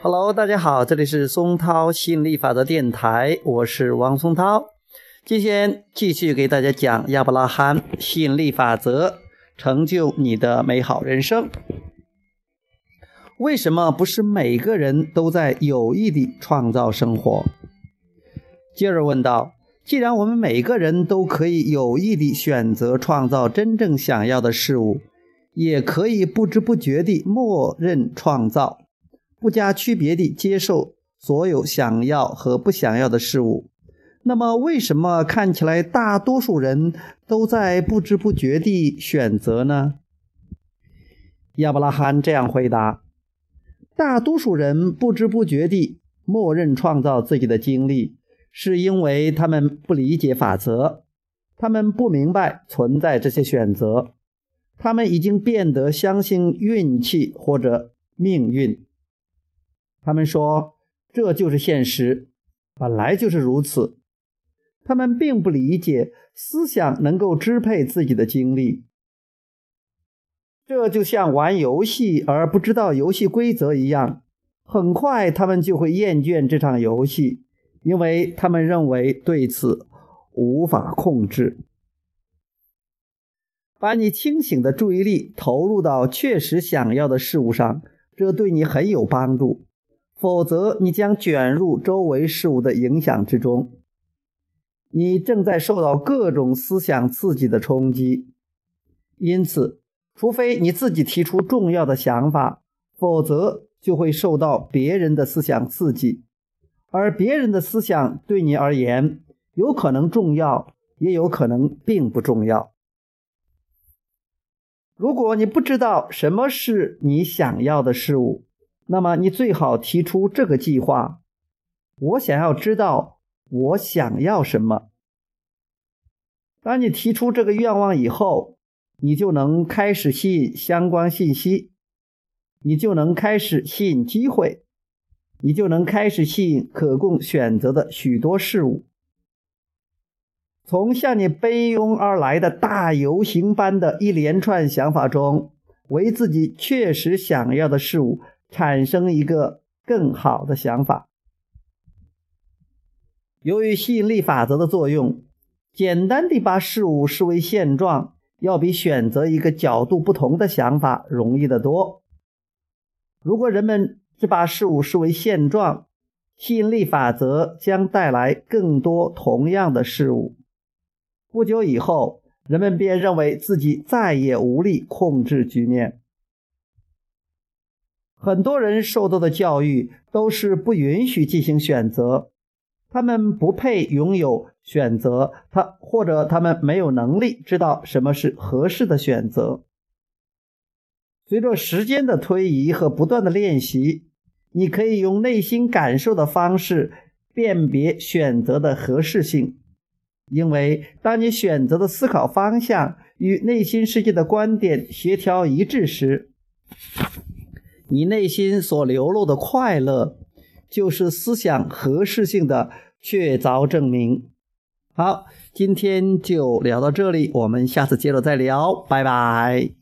Hello，大家好，这里是松涛吸引力法则电台，我是王松涛。今天继续给大家讲亚伯拉罕吸引力法则，成就你的美好人生。为什么不是每个人都在有意地创造生活？接着问道：既然我们每个人都可以有意地选择创造真正想要的事物，也可以不知不觉地默认创造。不加区别地接受所有想要和不想要的事物，那么为什么看起来大多数人都在不知不觉地选择呢？亚伯拉罕这样回答：大多数人不知不觉地默认创造自己的经历，是因为他们不理解法则，他们不明白存在这些选择，他们已经变得相信运气或者命运。他们说：“这就是现实，本来就是如此。”他们并不理解思想能够支配自己的经历。这就像玩游戏而不知道游戏规则一样，很快他们就会厌倦这场游戏，因为他们认为对此无法控制。把你清醒的注意力投入到确实想要的事物上，这对你很有帮助。否则，你将卷入周围事物的影响之中。你正在受到各种思想刺激的冲击，因此，除非你自己提出重要的想法，否则就会受到别人的思想刺激。而别人的思想对你而言，有可能重要，也有可能并不重要。如果你不知道什么是你想要的事物，那么你最好提出这个计划。我想要知道我想要什么。当你提出这个愿望以后，你就能开始吸引相关信息，你就能开始吸引机会，你就能开始吸引可供选择的许多事物。从向你奔涌而来的大游行般的一连串想法中，为自己确实想要的事物。产生一个更好的想法。由于吸引力法则的作用，简单地把事物视为现状，要比选择一个角度不同的想法容易得多。如果人们只把事物视为现状，吸引力法则将带来更多同样的事物。不久以后，人们便认为自己再也无力控制局面。很多人受到的教育都是不允许进行选择，他们不配拥有选择，他或者他们没有能力知道什么是合适的选择。随着时间的推移和不断的练习，你可以用内心感受的方式辨别选择的合适性，因为当你选择的思考方向与内心世界的观点协调一致时。你内心所流露的快乐，就是思想合适性的确凿证明。好，今天就聊到这里，我们下次接着再聊，拜拜。